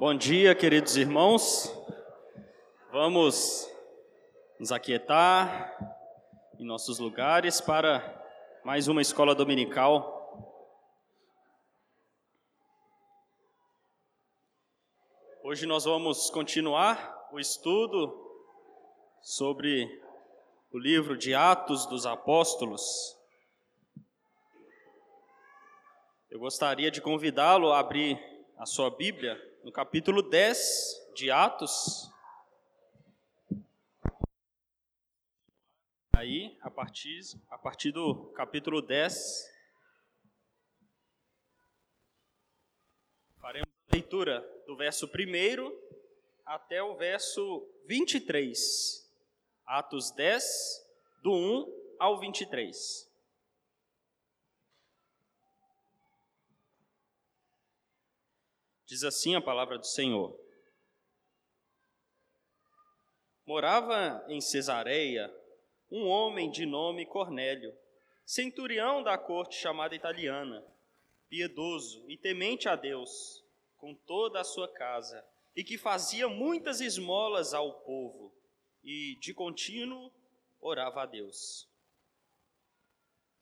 Bom dia, queridos irmãos. Vamos nos aquietar em nossos lugares para mais uma escola dominical. Hoje nós vamos continuar o estudo sobre o livro de Atos dos Apóstolos. Eu gostaria de convidá-lo a abrir a sua Bíblia no capítulo 10 de Atos. Aí, a partir, a partir do capítulo 10, faremos a leitura do verso 1 até o verso 23. Atos 10, do 1 ao 23. Diz assim a palavra do Senhor. Morava em Cesareia um homem de nome Cornélio, centurião da corte chamada italiana, piedoso e temente a Deus, com toda a sua casa, e que fazia muitas esmolas ao povo, e de contínuo orava a Deus.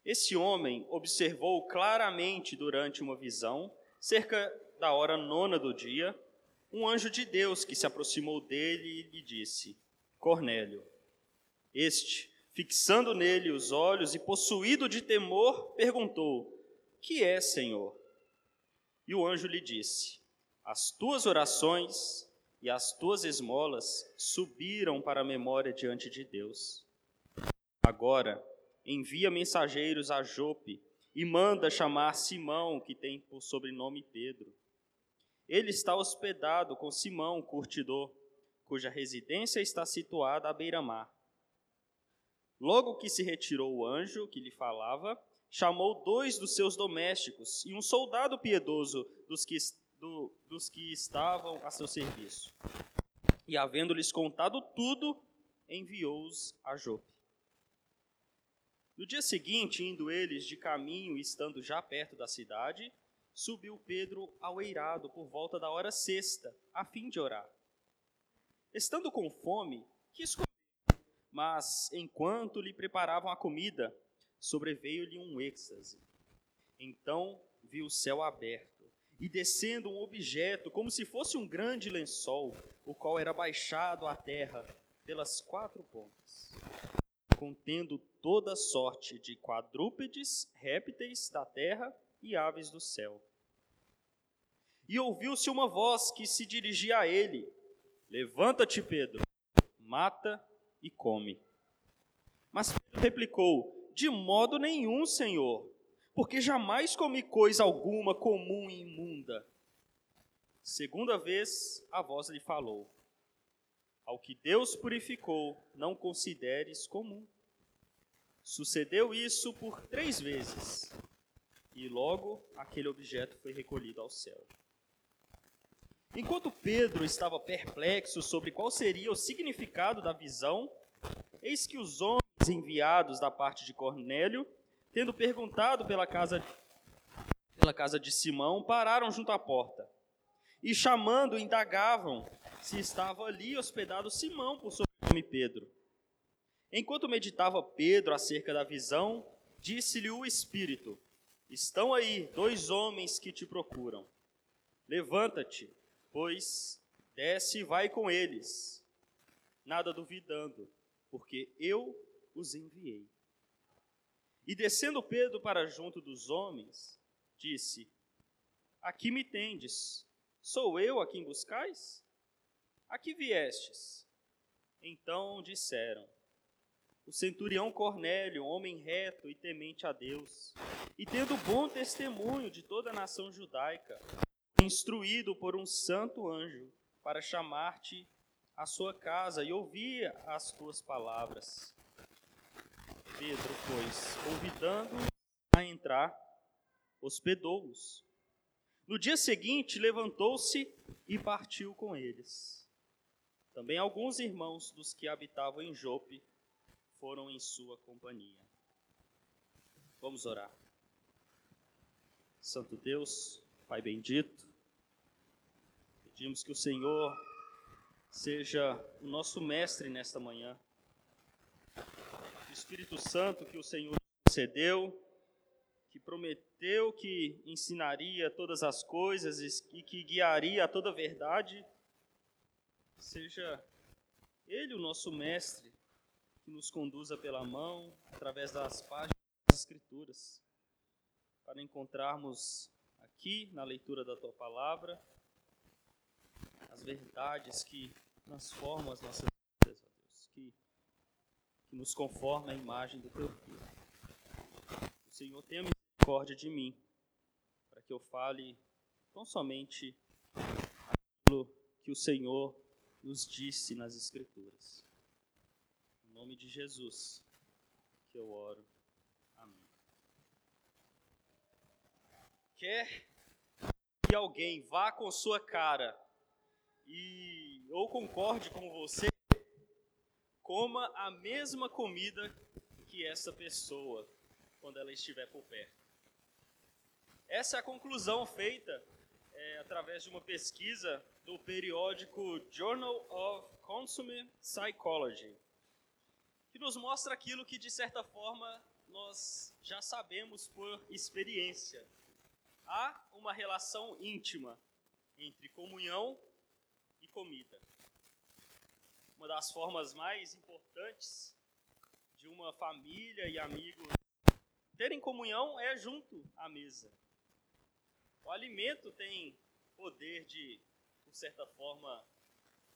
Esse homem observou claramente durante uma visão, cerca da hora nona do dia, um anjo de Deus que se aproximou dele e lhe disse: Cornélio. Este, fixando nele os olhos e possuído de temor, perguntou: Que é, Senhor? E o anjo lhe disse: As tuas orações e as tuas esmolas subiram para a memória diante de Deus. Agora, envia mensageiros a Jope e manda chamar Simão, que tem por sobrenome Pedro. Ele está hospedado com Simão, curtidor, cuja residência está situada à beira-mar. Logo que se retirou o anjo que lhe falava, chamou dois dos seus domésticos e um soldado piedoso dos que, do, dos que estavam a seu serviço. E, havendo-lhes contado tudo, enviou-os a Jope. No dia seguinte, indo eles de caminho e estando já perto da cidade, subiu Pedro ao eirado por volta da hora sexta, a fim de orar. Estando com fome, quis comer, mas enquanto lhe preparavam a comida, sobreveio-lhe um êxtase. Então viu o céu aberto e descendo um objeto como se fosse um grande lençol, o qual era baixado à terra pelas quatro pontas, contendo toda sorte de quadrúpedes, répteis da terra e aves do céu. E ouviu-se uma voz que se dirigia a ele: Levanta-te, Pedro, mata e come. Mas Pedro replicou: De modo nenhum, Senhor, porque jamais comi coisa alguma comum e imunda. Segunda vez a voz lhe falou: Ao que Deus purificou, não consideres comum. Sucedeu isso por três vezes, e logo aquele objeto foi recolhido ao céu. Enquanto Pedro estava perplexo sobre qual seria o significado da visão, eis que os homens enviados da parte de Cornélio, tendo perguntado pela casa, pela casa de Simão, pararam junto à porta. E chamando, indagavam se estava ali hospedado Simão por sobrenome Pedro. Enquanto meditava Pedro acerca da visão, disse-lhe o Espírito: Estão aí dois homens que te procuram. Levanta-te Pois desce e vai com eles, nada duvidando, porque eu os enviei. E descendo Pedro para junto dos homens, disse: Aqui me tendes, sou eu a quem buscais? Aqui viestes. Então disseram: O centurião Cornélio, homem reto e temente a Deus, e tendo bom testemunho de toda a nação judaica, instruído por um santo anjo para chamar-te à sua casa e ouvir as tuas palavras. Pedro, pois, convidando a entrar, hospedou-os. No dia seguinte, levantou-se e partiu com eles. Também alguns irmãos dos que habitavam em Jope foram em sua companhia. Vamos orar. Santo Deus, Pai bendito, Pedimos que o Senhor seja o nosso mestre nesta manhã. O Espírito Santo que o Senhor concedeu, que prometeu que ensinaria todas as coisas e que guiaria a toda a verdade, seja Ele o nosso mestre, que nos conduza pela mão através das páginas das Escrituras, para encontrarmos aqui na leitura da Tua palavra as verdades que transformam as nossas vidas, ó Deus, que, que nos conforma a imagem do Teu Filho. O Senhor tenha misericórdia de mim, para que eu fale não somente aquilo que o Senhor nos disse nas Escrituras. Nome de Jesus que eu oro. Amém. Quer que alguém vá com sua cara e ou concorde com você, coma a mesma comida que essa pessoa quando ela estiver por perto. Essa é a conclusão feita é, através de uma pesquisa do periódico Journal of Consumer Psychology, que nos mostra aquilo que, de certa forma, nós já sabemos por experiência. Há uma relação íntima entre comunhão comida. Uma das formas mais importantes de uma família e amigos terem comunhão é junto à mesa. O alimento tem poder de, por certa forma,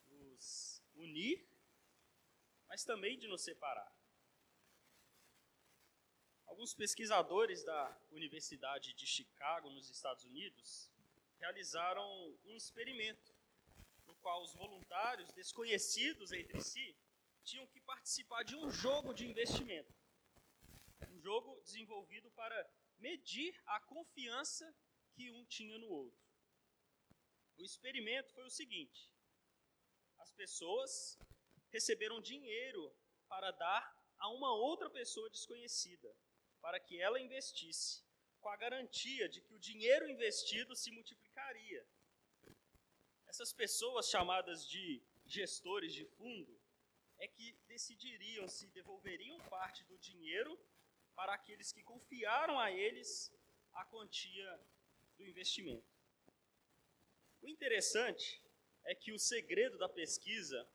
nos unir, mas também de nos separar. Alguns pesquisadores da Universidade de Chicago, nos Estados Unidos, realizaram um experimento qual os voluntários, desconhecidos entre si, tinham que participar de um jogo de investimento. Um jogo desenvolvido para medir a confiança que um tinha no outro. O experimento foi o seguinte: as pessoas receberam dinheiro para dar a uma outra pessoa desconhecida, para que ela investisse, com a garantia de que o dinheiro investido se multiplicaria essas pessoas chamadas de gestores de fundo é que decidiriam se devolveriam parte do dinheiro para aqueles que confiaram a eles a quantia do investimento. O interessante é que o segredo da pesquisa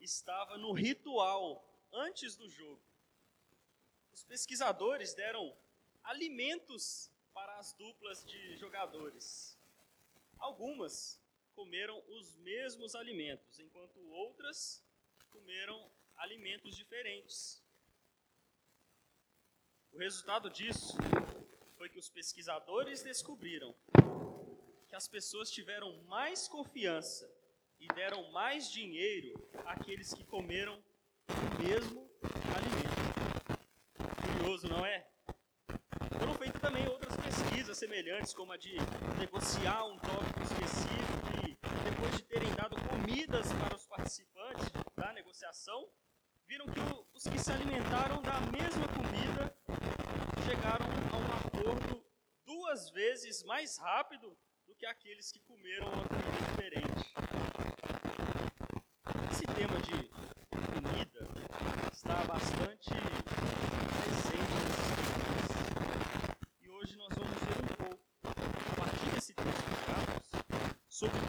estava no ritual antes do jogo. Os pesquisadores deram alimentos para as duplas de jogadores. Algumas comeram os mesmos alimentos, enquanto outras comeram alimentos diferentes. O resultado disso foi que os pesquisadores descobriram que as pessoas tiveram mais confiança e deram mais dinheiro àqueles que comeram o mesmo alimento. Curioso, não é? Foram feitas também outras pesquisas semelhantes, como a de negociar um tópico específico depois de terem dado comidas para os participantes da negociação, viram que os que se alimentaram da mesma comida chegaram a um acordo duas vezes mais rápido do que aqueles que comeram uma comida diferente. Esse tema de comida está bastante presente nesses E hoje nós vamos ver um pouco, a partir desse texto de Carlos, sobre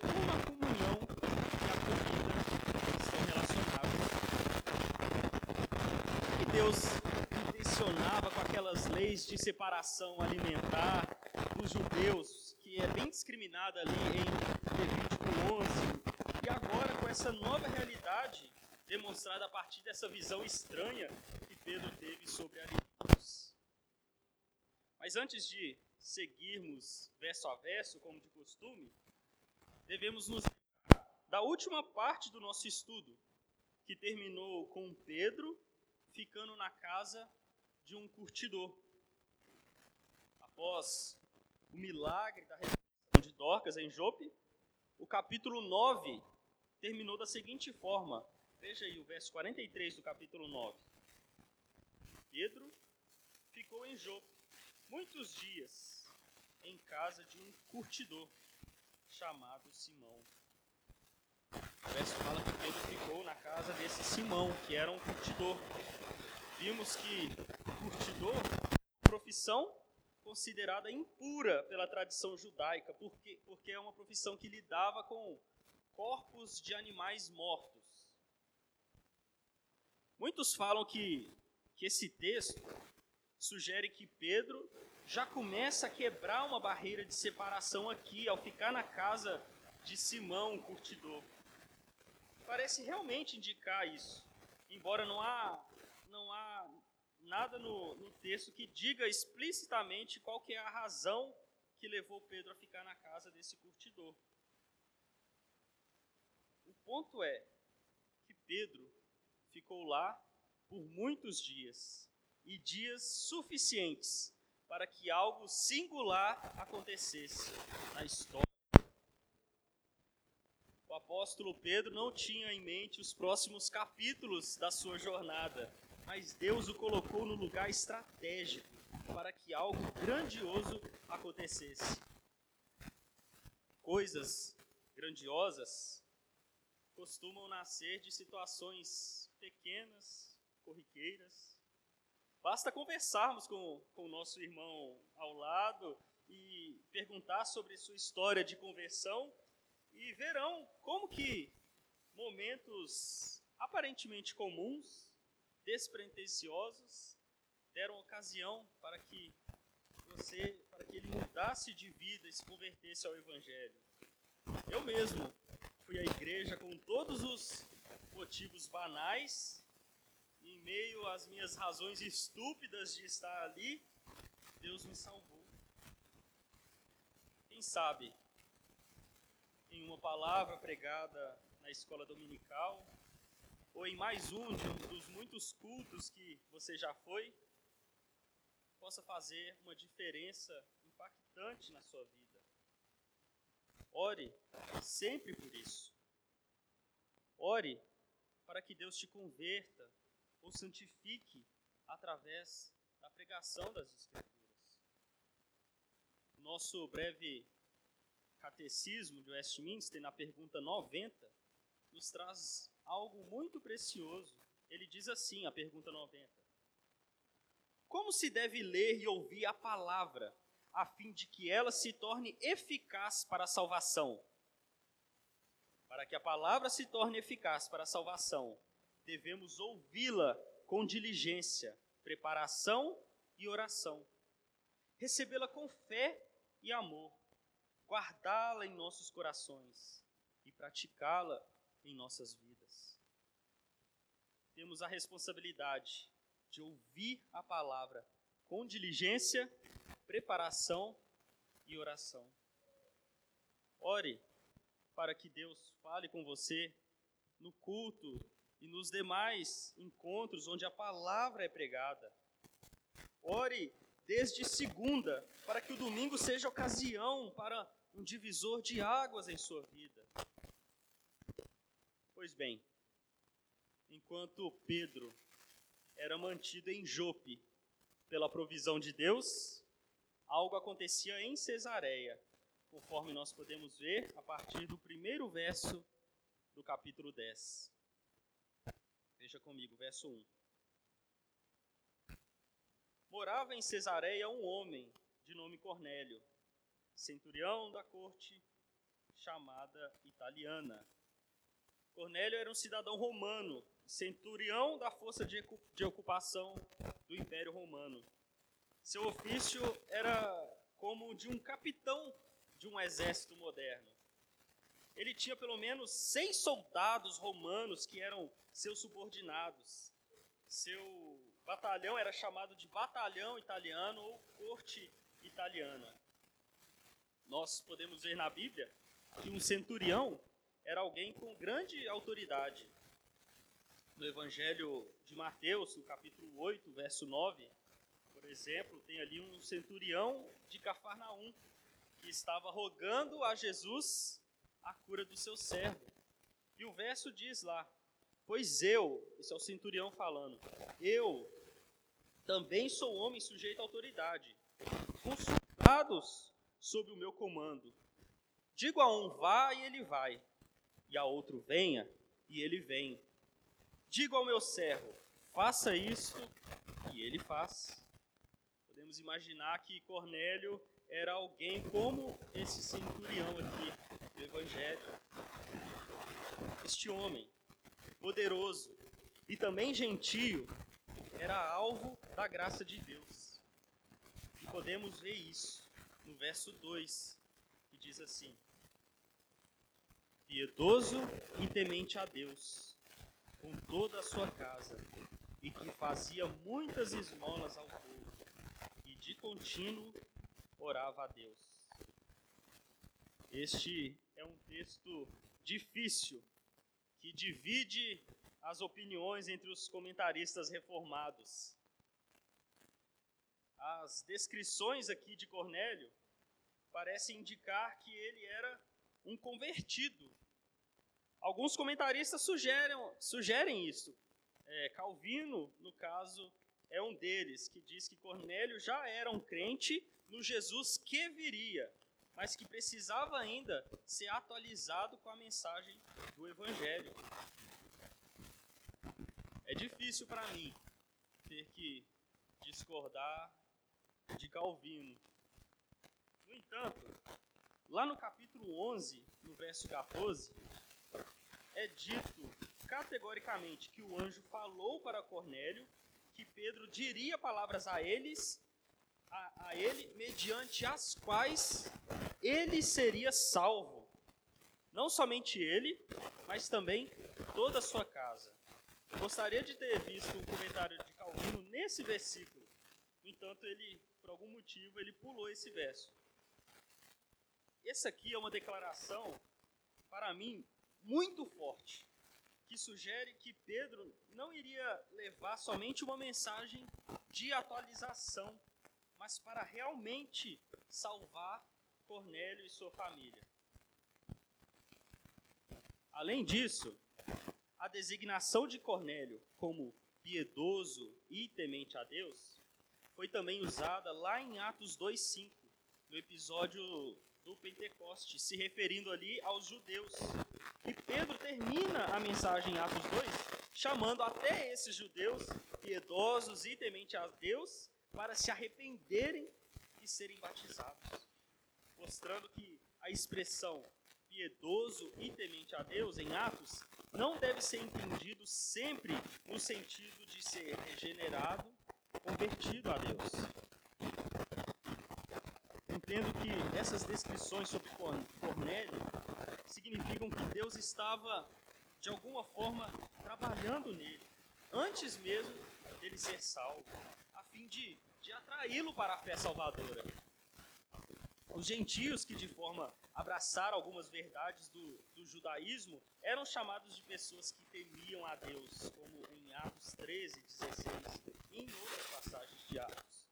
leis de separação alimentar dos judeus, é bem discriminada ali em Levítico 11, e agora com essa nova realidade demonstrada a partir dessa visão estranha que Pedro teve sobre alimentos. Mas antes de seguirmos verso a verso, como de costume, devemos nos da última parte do nosso estudo, que terminou com Pedro ficando na casa de um curtidor após o milagre da ressurreição de Dorcas em Jope, o capítulo 9 terminou da seguinte forma. Veja aí o verso 43 do capítulo 9. Pedro ficou em Jope muitos dias em casa de um curtidor chamado Simão O verso fala que Pedro ficou na casa desse Simão, que era um curtidor. Vimos que curtidor, profissão considerada impura pela tradição judaica, porque, porque é uma profissão que lidava com corpos de animais mortos. Muitos falam que, que esse texto sugere que Pedro já começa a quebrar uma barreira de separação aqui, ao ficar na casa de Simão, o curtidor. Parece realmente indicar isso, embora não há, não há nada no, no texto que diga explicitamente qual que é a razão que levou Pedro a ficar na casa desse curtidor. O ponto é que Pedro ficou lá por muitos dias e dias suficientes para que algo singular acontecesse na história. O apóstolo Pedro não tinha em mente os próximos capítulos da sua jornada, mas Deus o colocou no lugar estratégico para que algo grandioso acontecesse. Coisas grandiosas costumam nascer de situações pequenas, corriqueiras. Basta conversarmos com, com o nosso irmão ao lado e perguntar sobre sua história de conversão e verão como que momentos aparentemente comuns despretensiosos deram ocasião para que você, para que ele mudasse de vida e se convertesse ao evangelho. Eu mesmo fui à igreja com todos os motivos banais, em meio às minhas razões estúpidas de estar ali, Deus me salvou. Quem sabe, em uma palavra pregada na escola dominical, ou em mais um dos muitos cultos que você já foi, possa fazer uma diferença impactante na sua vida. Ore sempre por isso. Ore para que Deus te converta ou santifique através da pregação das Escrituras. Nosso breve catecismo de Westminster, na pergunta 90, nos traz algo muito precioso. Ele diz assim, a pergunta 90. Como se deve ler e ouvir a palavra, a fim de que ela se torne eficaz para a salvação? Para que a palavra se torne eficaz para a salvação, devemos ouvi-la com diligência, preparação e oração. Recebê-la com fé e amor, guardá-la em nossos corações e praticá-la em nossas vidas. Temos a responsabilidade de ouvir a palavra com diligência, preparação e oração. Ore para que Deus fale com você no culto e nos demais encontros onde a palavra é pregada. Ore desde segunda, para que o domingo seja ocasião para um divisor de águas em sua vida. Pois bem, enquanto Pedro era mantido em Jope pela provisão de Deus, algo acontecia em Cesareia, conforme nós podemos ver a partir do primeiro verso do capítulo 10. Veja comigo, verso 1. Morava em Cesareia um homem de nome Cornélio, centurião da corte chamada italiana Cornélio era um cidadão romano, centurião da força de, ocupação do Império Romano. Seu ofício era como de um capitão de um exército moderno. Ele tinha pelo menos seis soldados romanos que eram seus subordinados. Seu batalhão era chamado de batalhão italiano ou corte italiana. Nós podemos ver na Bíblia que um centurião era alguém com grande autoridade. No Evangelho de Mateus, no capítulo 8, verso 9, por exemplo, tem ali um centurião de Cafarnaum que estava rogando a Jesus a cura do seu servo. E o verso diz lá: Pois eu, esse é o centurião falando, eu também sou homem sujeito à autoridade, consultados sob o meu comando. Digo a um vá e ele vai, e a outro: Venha, e ele vem. Digo ao meu servo: Faça isso, e ele faz. Podemos imaginar que Cornélio era alguém como esse centurião aqui do Evangelho. Este homem, poderoso e também gentio, era alvo da graça de Deus. E podemos ver isso no verso 2, que diz assim: Piedoso e temente a Deus, com toda a sua casa, e que fazia muitas esmolas ao povo, e de contínuo orava a Deus. Este é um texto difícil que divide as opiniões entre os comentaristas reformados. As descrições aqui de Cornélio parecem indicar que ele era um convertido. Alguns comentaristas sugerem, sugerem isso. É, Calvino, no caso, é um deles, que diz que Cornélio já era um crente no Jesus que viria, mas que precisava ainda ser atualizado com a mensagem do Evangelho. É difícil para mim ter que discordar de Calvino. No entanto, lá no capítulo 11, no verso 14, é dito categoricamente que o anjo falou para Cornélio que Pedro diria palavras a eles, a, a ele, mediante as quais ele seria salvo. Não somente ele, mas também toda a sua casa. Gostaria de ter visto um comentário de Calvino nesse versículo. No entanto, ele, por algum motivo, ele pulou esse verso. Essa aqui é uma declaração, para mim, muito forte, que sugere que Pedro não iria levar somente uma mensagem de atualização, mas para realmente salvar Cornélio e sua família. Além disso, a designação de Cornélio como piedoso e temente a Deus foi também usada lá em Atos 2:5, no episódio do Pentecoste, se referindo ali aos judeus. E Pedro termina a mensagem em Atos 2 chamando até esses judeus piedosos e temente a Deus para se arrependerem e serem batizados, mostrando que a expressão piedoso e temente a Deus em Atos não deve ser entendido sempre no sentido de ser regenerado, convertido a Deus. Entendo que essas descrições sobre Cornélio significam que Deus estava, de alguma forma, trabalhando nele, antes mesmo dele ser salvo, a fim de, de atraí-lo para a fé salvadora. Os gentios que de forma abraçaram algumas verdades do, do judaísmo eram chamados de pessoas que temiam a Deus, como em Atos 13, 16 e em outras passagens de Atos.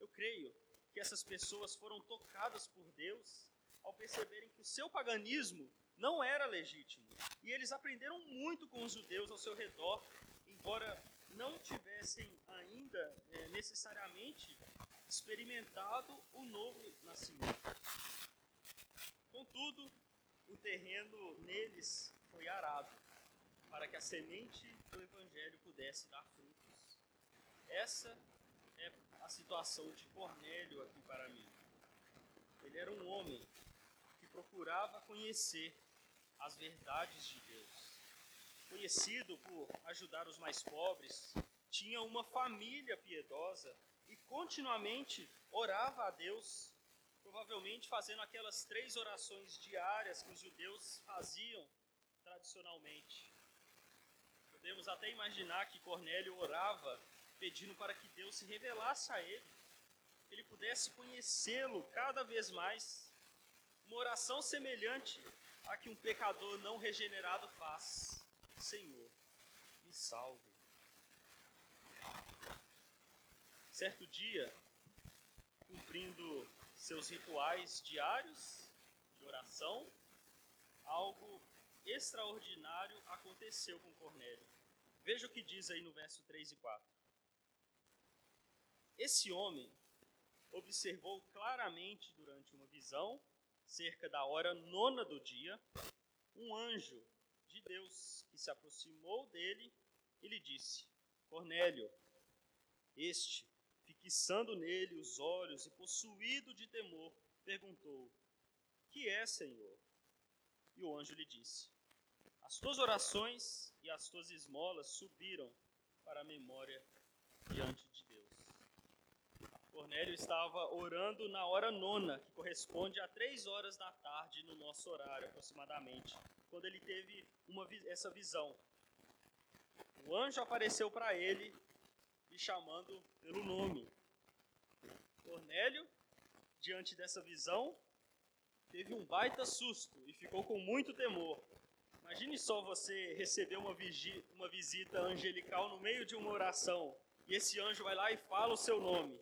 Eu creio que essas pessoas foram tocadas por Deus ao perceberem que o seu paganismo não era legítimo. E eles aprenderam muito com os judeus ao seu redor, embora não tivessem ainda é, necessariamente experimentado o novo nascimento. Contudo, o terreno neles foi arado, para que a semente do Evangelho pudesse dar frutos. Essa é a situação de Cornélio aqui para mim. Ele era um homem procurava conhecer as verdades de Deus. Conhecido por ajudar os mais pobres, tinha uma família piedosa e continuamente orava a Deus provavelmente fazendo aquelas três orações diárias que os judeus faziam tradicionalmente. Podemos até imaginar que Cornélio orava pedindo para que Deus se revelasse a ele, que ele pudesse conhecê-lo cada vez mais. Uma oração semelhante à que um pecador não regenerado faz. Senhor, me salve. Certo dia, cumprindo seus rituais diários de oração, algo extraordinário aconteceu com Cornélio. Veja o que diz aí no verso 3 e 4. Esse homem observou claramente durante uma visão, cerca da hora nona do dia, um anjo de Deus que se aproximou dele e lhe disse: Cornélio. Este, fixando nele os olhos e possuído de temor, perguntou: Que é, Senhor? E o anjo lhe disse: As tuas orações e as tuas esmolas subiram para a memória diante de. Cornélio estava orando na hora nona, que corresponde a três horas da tarde no nosso horário, aproximadamente, quando ele teve uma, essa visão. O anjo apareceu para ele, lhe chamando pelo nome. Cornélio, diante dessa visão, teve um baita susto e ficou com muito temor. Imagine só você receber uma, uma visita angelical no meio de uma oração e esse anjo vai lá e fala o seu nome.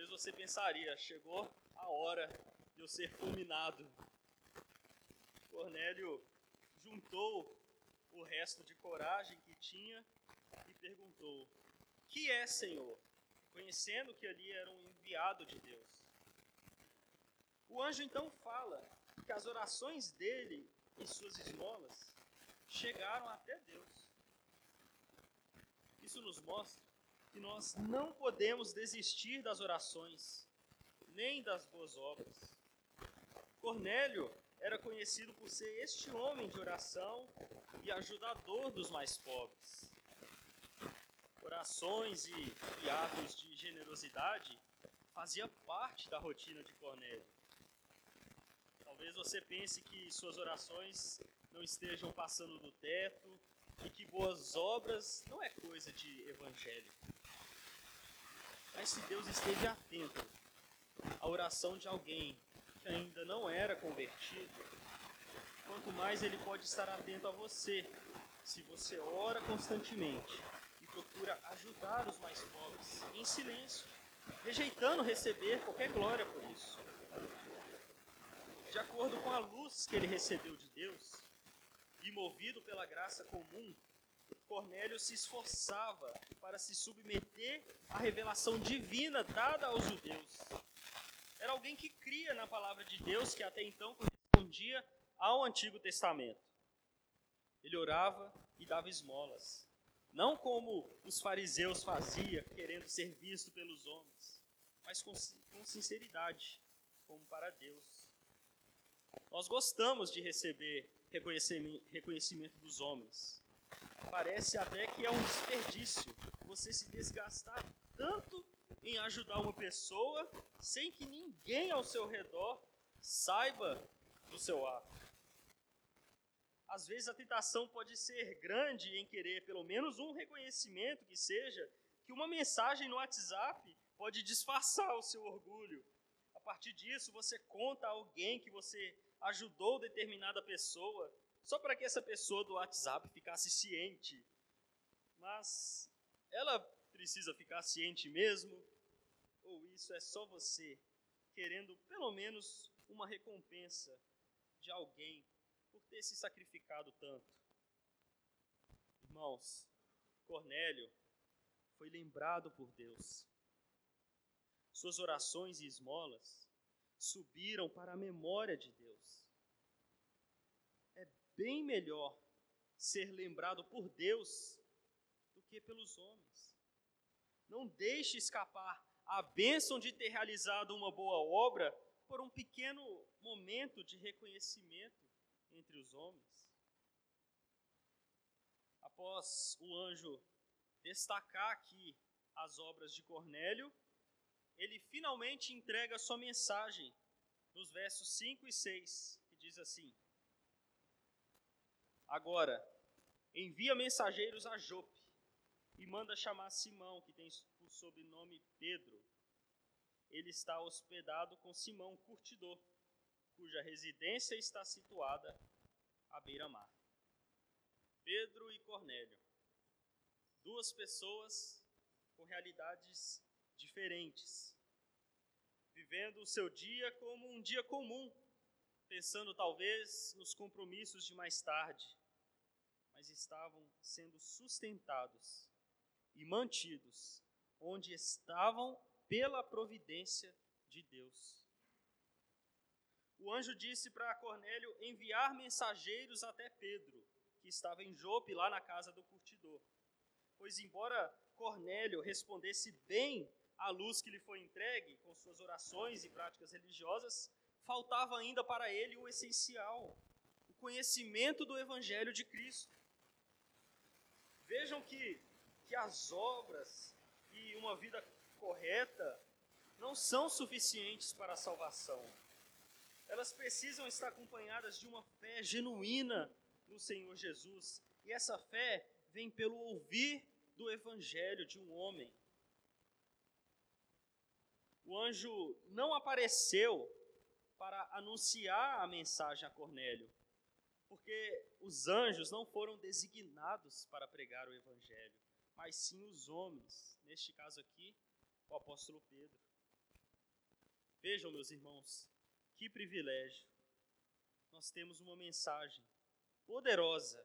Talvez você pensaria, chegou a hora de eu ser fulminado. Cornélio juntou o resto de coragem que tinha e perguntou: Que é, Senhor? Conhecendo que ali era um enviado de Deus. O anjo então fala que as orações dele e suas esmolas chegaram até Deus. Isso nos mostra que nós não podemos desistir das orações, nem das boas obras. Cornélio era conhecido por ser este homem de oração e ajudador dos mais pobres. Orações e, e atos de generosidade fazia parte da rotina de Cornélio. Talvez você pense que suas orações não estejam passando do teto e que boas obras não é coisa de evangélico. Mas se Deus esteve atento à oração de alguém que ainda não era convertido, quanto mais ele pode estar atento a você, se você ora constantemente e procura ajudar os mais pobres em silêncio, rejeitando receber qualquer glória por isso. De acordo com a luz que ele recebeu de Deus, e movido pela graça comum, Cornélio se esforçava para se submeter à revelação divina dada aos judeus. Era alguém que cria na palavra de Deus que até então correspondia ao Antigo Testamento. Ele orava e dava esmolas, não como os fariseus faziam, querendo ser visto pelos homens, mas com, com sinceridade, como para Deus. Nós gostamos de receber reconhecimento, dos homens, Parece até que é um desperdício você se desgastar tanto em ajudar uma pessoa sem que ninguém ao seu redor saiba do seu ato. Às vezes a tentação pode ser grande em querer pelo menos um reconhecimento que seja, que uma mensagem no WhatsApp pode disfarçar o seu orgulho. A partir disso, você conta a alguém que você ajudou determinada pessoa só para que essa pessoa do WhatsApp ficasse ciente. Mas ela precisa ficar ciente mesmo? Ou isso é só você querendo pelo menos uma recompensa de alguém por ter se sacrificado tanto? Irmãos, Cornélio foi lembrado por Deus. Suas orações e esmolas subiram para a memória de bem melhor ser lembrado por Deus do que pelos homens. Não deixe escapar a bênção de ter realizado uma boa obra por um pequeno momento de reconhecimento entre os homens. Após o anjo destacar aqui as obras de Cornélio, ele finalmente entrega sua mensagem nos versos 5 e 6, que diz assim: Agora, envia mensageiros a Jope e manda chamar Simão, que tem por sobrenome Pedro. Ele está hospedado com Simão, curtidor, cuja residência está situada à beira-mar. Pedro e Cornélio, duas pessoas com realidades diferentes, vivendo o seu dia como um dia comum, pensando talvez nos compromissos de mais tarde, mas estavam sendo sustentados e mantidos onde estavam pela providência de Deus. o anjo disse para Cornélio enviar mensageiros até Pedro, que estava em Jope, lá na casa do curtidor. Pois, embora Cornélio respondesse bem à luz que lhe foi entregue, com suas orações e práticas religiosas, faltava ainda para ele o essencial, o conhecimento do Evangelho de Cristo. Vejam que, que as obras e uma vida correta não são suficientes para a salvação elas precisam estar acompanhadas de uma fé genuína no Senhor Jesus. E essa fé vem pelo ouvir do evangelho de um homem. O anjo não apareceu para anunciar a mensagem a Cornélio, porque os anjos não foram designados para pregar o evangelho, mas sim os homens, neste caso aqui, o apóstolo Pedro. Vejam, meus irmãos, que privilégio! Nós temos uma mensagem poderosa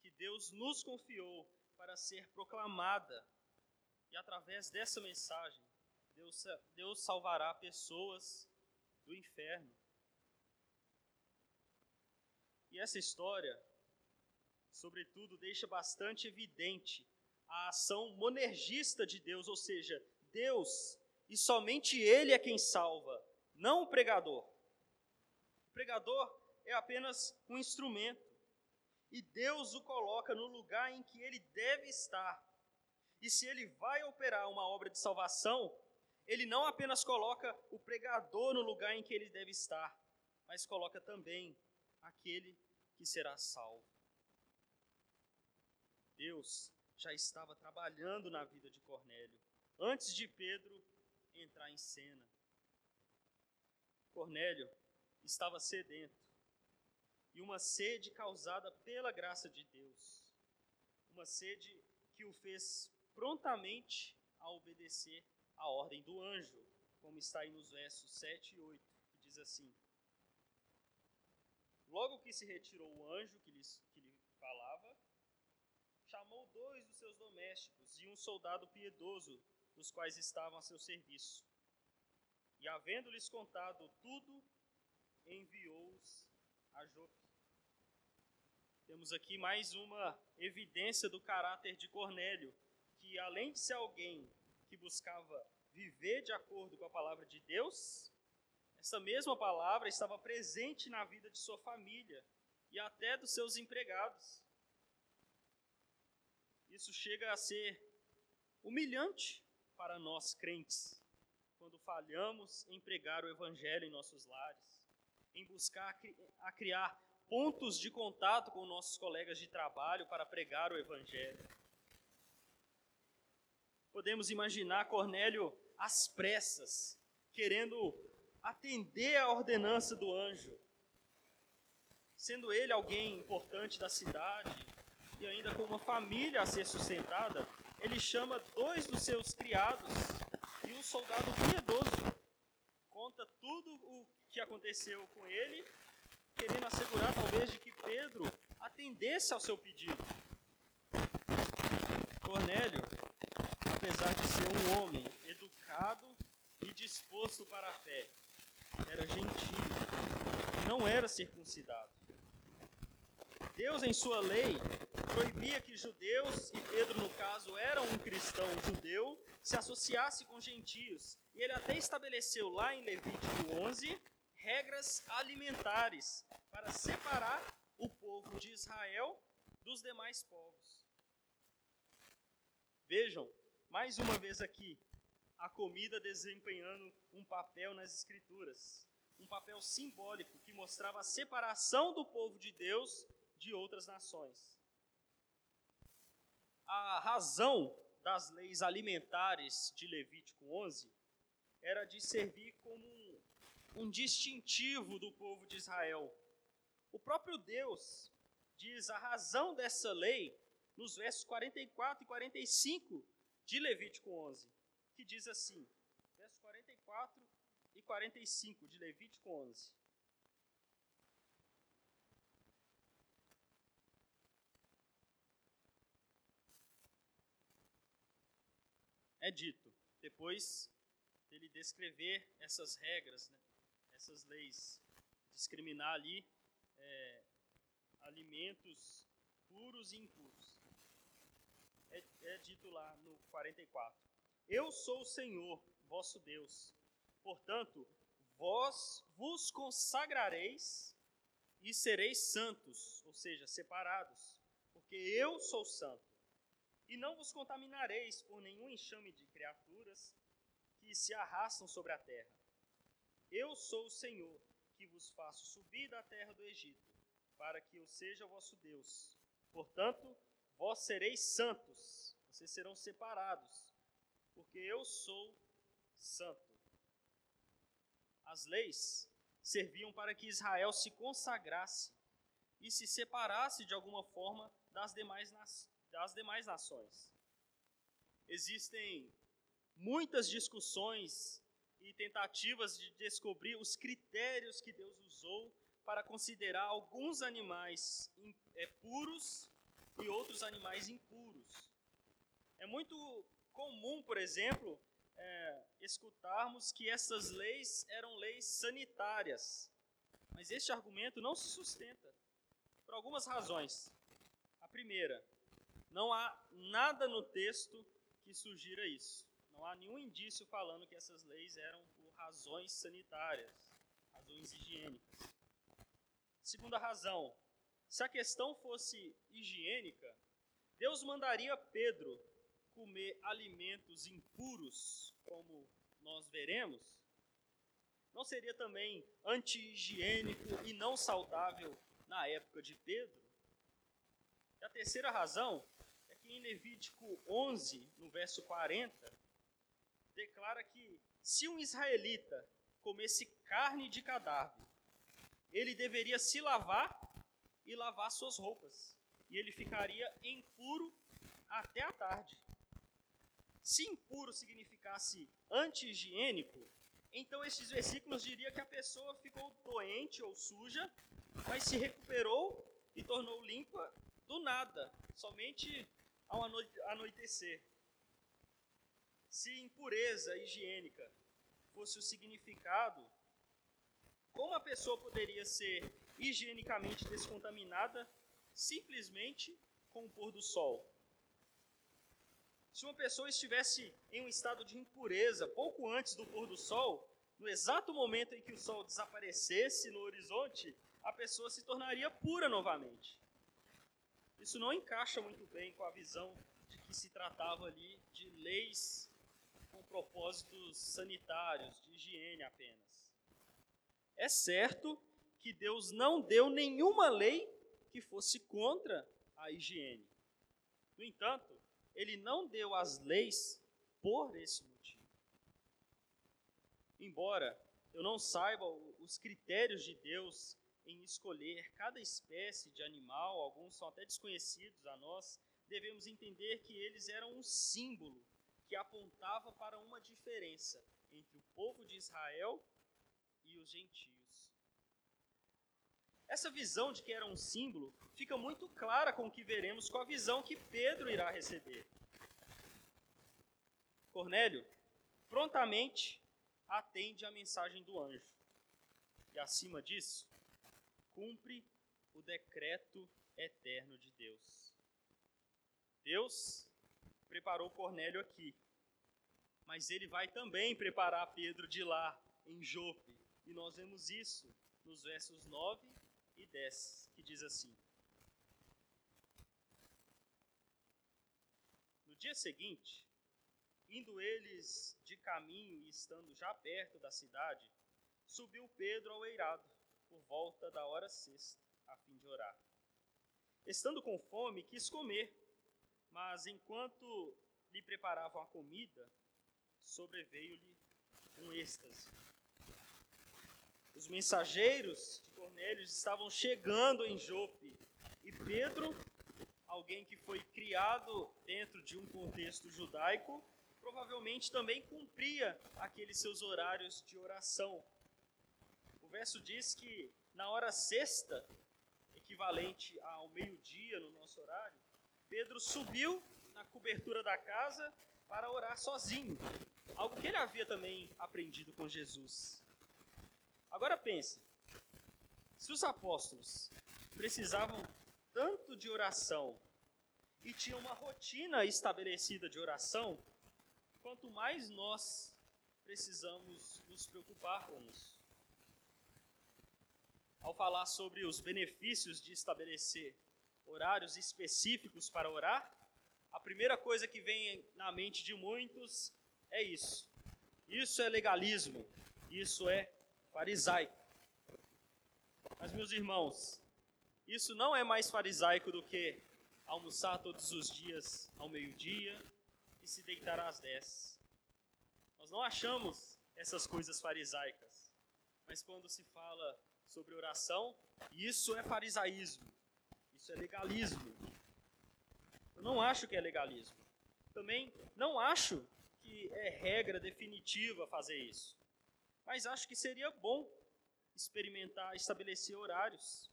que Deus nos confiou para ser proclamada. E através dessa mensagem, Deus, Deus salvará pessoas do inferno. E essa história, sobretudo, deixa bastante evidente a ação monergista de Deus, ou seja, Deus e somente Ele é quem salva, não o pregador. O pregador é apenas um instrumento. E Deus o coloca no lugar em que ele deve estar. E se ele vai operar uma obra de salvação, ele não apenas coloca o pregador no lugar em que ele deve estar, mas coloca também aquele que será salvo. Deus já estava trabalhando na vida de Cornélio antes de Pedro entrar em cena. Cornélio estava sedento, e uma sede causada pela graça de Deus, uma sede que o fez prontamente a obedecer à ordem do anjo, como está aí nos versos 7 e 8, que diz assim: Logo que se retirou o anjo que lhe, que lhe falava, chamou dois dos seus domésticos e um soldado piedoso, dos quais estavam a seu serviço e havendo-lhes contado tudo, enviou-os a Jope. Temos aqui mais uma evidência do caráter de Cornélio, que além de ser alguém que buscava viver de acordo com a palavra de Deus, essa mesma palavra estava presente na vida de sua família e até dos seus empregados. Isso chega a ser humilhante para nós crentes quando falhamos em pregar o Evangelho em nossos lares, em buscar a criar pontos de contato com nossos colegas de trabalho para pregar o Evangelho. Podemos imaginar Cornélio às pressas, querendo atender à ordenança do anjo, sendo ele alguém importante da cidade e ainda com uma família a ser sustentada, ele chama dois dos seus criados um soldado piedoso conta tudo o que aconteceu com ele, querendo assegurar talvez de que Pedro atendesse ao seu pedido. Cornélio, apesar de ser um homem educado e disposto para a fé, era gentil, não era circuncidado. Deus, em sua lei, proibia que judeus, e Pedro, no caso, era um cristão judeu, se associasse com gentios. E ele até estabeleceu lá em Levítico 11 regras alimentares para separar o povo de Israel dos demais povos. Vejam, mais uma vez aqui, a comida desempenhando um papel nas Escrituras, um papel simbólico que mostrava a separação do povo de Deus de outras nações. A razão das leis alimentares de Levítico 11 era de servir como um, um distintivo do povo de Israel. O próprio Deus diz a razão dessa lei nos versos 44 e 45 de Levítico 11, que diz assim: versos 44 e 45 de Levítico 11. é dito, depois dele descrever essas regras, né, essas leis discriminar ali é, alimentos puros e impuros. É, é dito lá no 44. Eu sou o Senhor, vosso Deus. Portanto, vós vos consagrareis e sereis santos, ou seja, separados, porque eu sou santo. E não vos contaminareis por nenhum enxame de criaturas que se arrastam sobre a terra. Eu sou o Senhor, que vos faço subir da terra do Egito, para que eu seja vosso Deus. Portanto, vós sereis santos, vocês serão separados, porque eu sou santo. As leis serviam para que Israel se consagrasse e se separasse de alguma forma das demais, das demais nações. Existem muitas discussões e tentativas de descobrir os critérios que Deus usou para considerar alguns animais é, puros e outros animais impuros. É muito comum, por exemplo, é, escutarmos que essas leis eram leis sanitárias, mas este argumento não se sustenta por algumas razões. A primeira, não há nada no texto que sugira isso. Não há nenhum indício falando que essas leis eram por razões sanitárias, razões higiênicas. Segunda razão, se a questão fosse higiênica, Deus mandaria Pedro comer alimentos impuros, como nós veremos? Não seria também anti-higiênico e não saudável na época de Pedro? E a terceira razão é que em Levítico 11, no verso 40, declara que se um israelita comesse carne de cadáver, ele deveria se lavar e lavar suas roupas, e ele ficaria impuro até a tarde. Se impuro significasse anti-higiênico, então estes versículos diriam que a pessoa ficou doente ou suja, mas se recuperou e tornou limpa do nada, somente ao anoitecer. Se impureza higiênica fosse o significado, como a pessoa poderia ser higienicamente descontaminada simplesmente com o pôr do sol? Se uma pessoa estivesse em um estado de impureza pouco antes do pôr do sol, no exato momento em que o sol desaparecesse no horizonte, a pessoa se tornaria pura novamente. Isso não encaixa muito bem com a visão de que se tratava ali de leis com propósitos sanitários, de higiene apenas. É certo que Deus não deu nenhuma lei que fosse contra a higiene. No entanto, ele não deu as leis por esse motivo. Embora eu não saiba os critérios de Deus em escolher cada espécie de animal, alguns são até desconhecidos a nós, devemos entender que eles eram um símbolo que apontava para uma diferença entre o povo de Israel e os gentios. Essa visão de que era um símbolo fica muito clara com o que veremos com a visão que Pedro irá receber. Cornélio prontamente atende à mensagem do anjo. E acima disso, cumpre o decreto eterno de Deus. Deus preparou Cornélio aqui. Mas ele vai também preparar Pedro de lá, em Jope. E nós vemos isso nos versos 9 e 10, que diz assim: No dia seguinte, indo eles de caminho e estando já perto da cidade, subiu Pedro ao eirado, por volta da hora sexta, a fim de orar. Estando com fome, quis comer mas enquanto lhe preparavam a comida, sobreveio-lhe um êxtase. Os mensageiros de Cornélio estavam chegando em Jope e Pedro, alguém que foi criado dentro de um contexto judaico, provavelmente também cumpria aqueles seus horários de oração. O verso diz que na hora sexta, equivalente ao meio-dia no nosso horário, Pedro subiu na cobertura da casa para orar sozinho, algo que ele havia também aprendido com Jesus. Agora pense, Se os apóstolos precisavam tanto de oração e tinham uma rotina estabelecida de oração, quanto mais nós precisamos nos preocupar com isso. Ao falar sobre os benefícios de estabelecer horários específicos para orar, a primeira coisa que vem na mente de muitos é isso. Isso é legalismo, isso é farisaico. Mas, meus irmãos, isso não é mais farisaico do que almoçar todos os dias ao meio-dia e se deitar às dez. Nós não achamos essas coisas farisaicas, mas quando se fala sobre oração, isso é farisaísmo, isso é legalismo. Eu não acho que é legalismo. Também não acho que é regra definitiva fazer isso. Mas acho que seria bom experimentar, estabelecer horários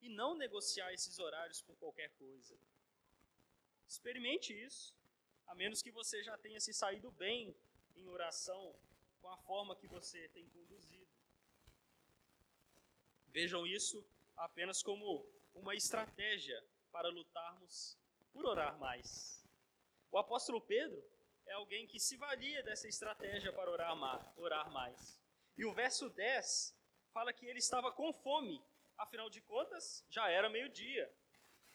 e não negociar esses horários por qualquer coisa. Experimente isso, a menos que você já tenha se saído bem em oração com a forma que você tem conduzido. Vejam isso apenas como uma estratégia para lutarmos por orar mais. O apóstolo Pedro é alguém que se valia dessa estratégia para orar mais. E o verso 10 fala que ele estava com fome, afinal de contas, já era meio-dia.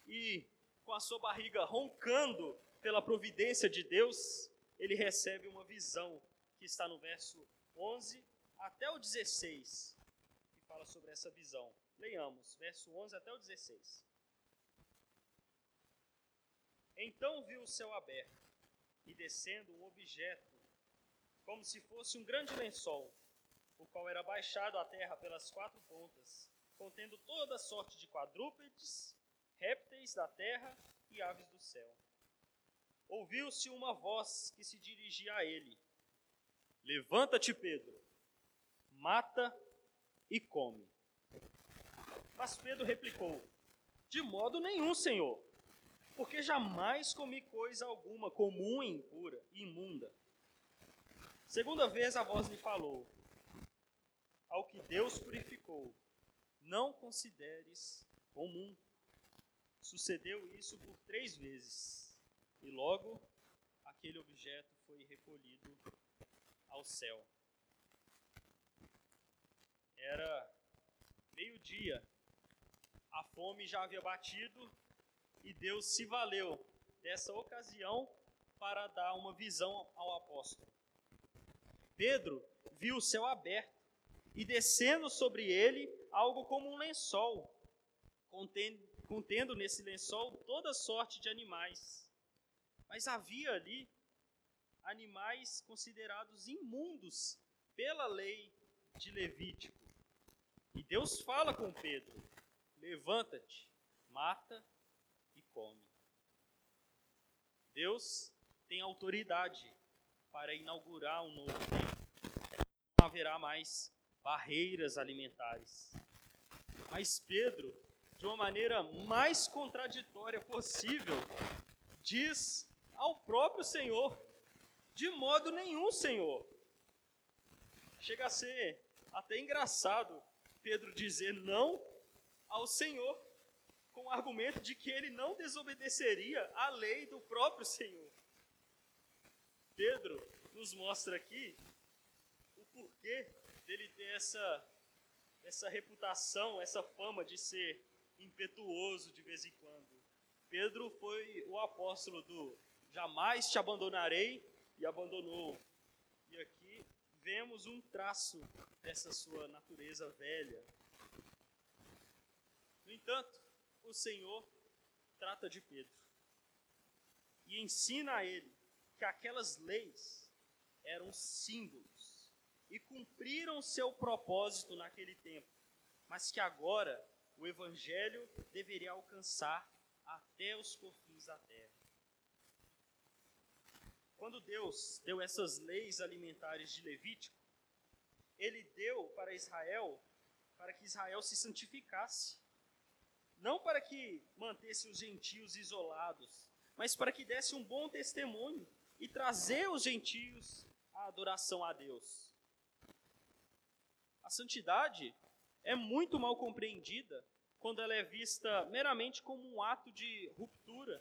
E com a sua barriga roncando pela providência de Deus, ele recebe uma visão que está no verso 11 até o 16, que fala sobre essa visão. Leiamos, verso 11 até o 16. Então viu o céu aberto e descendo um objeto, como se fosse um grande lençol, o qual era baixado à terra pelas quatro pontas, contendo toda sorte de quadrúpedes, répteis da terra e aves do céu. Ouviu-se uma voz que se dirigia a ele: Levanta-te, Pedro, mata e come. Mas Pedro replicou: De modo nenhum, Senhor porque jamais comi coisa alguma comum e impura e imunda. Segunda vez a voz lhe falou: Ao que Deus purificou, não consideres comum. Sucedeu isso por três vezes, e logo aquele objeto foi recolhido ao céu. Era meio-dia, a fome já havia batido e Deus se valeu dessa ocasião para dar uma visão ao apóstolo. Pedro viu o céu aberto e descendo sobre ele algo como um lençol, contendo, nesse lençol toda sorte de animais. Mas havia ali animais considerados imundos pela lei de Levítico. E Deus fala com Pedro: levanta-te, mata come. Deus tem autoridade para inaugurar um novo tempo. Não haverá mais barreiras alimentares. Mas Pedro, de uma maneira mais contraditória possível, diz ao próprio Senhor: de modo nenhum, Senhor. Chega a ser até engraçado Pedro dizer não ao Senhor com o argumento de que ele não desobedeceria à lei do próprio Senhor. Pedro nos mostra aqui o porquê dele ter essa, essa reputação, essa fama de ser impetuoso de vez em quando. Pedro foi o apóstolo do jamais te abandonarei e abandonou. E aqui vemos um traço dessa sua natureza velha. No entanto, o Senhor trata de Pedro e ensina a ele que aquelas leis eram símbolos e cumpriram seu propósito naquele tempo, mas que agora o evangelho deveria alcançar até os confins da terra. Quando Deus deu essas leis alimentares de Levítico, ele deu para Israel para que Israel se santificasse não para que mantesse os gentios isolados, mas para que desse um bom testemunho e trazer os gentios à adoração a Deus. A santidade é muito mal compreendida quando ela é vista meramente como um ato de ruptura.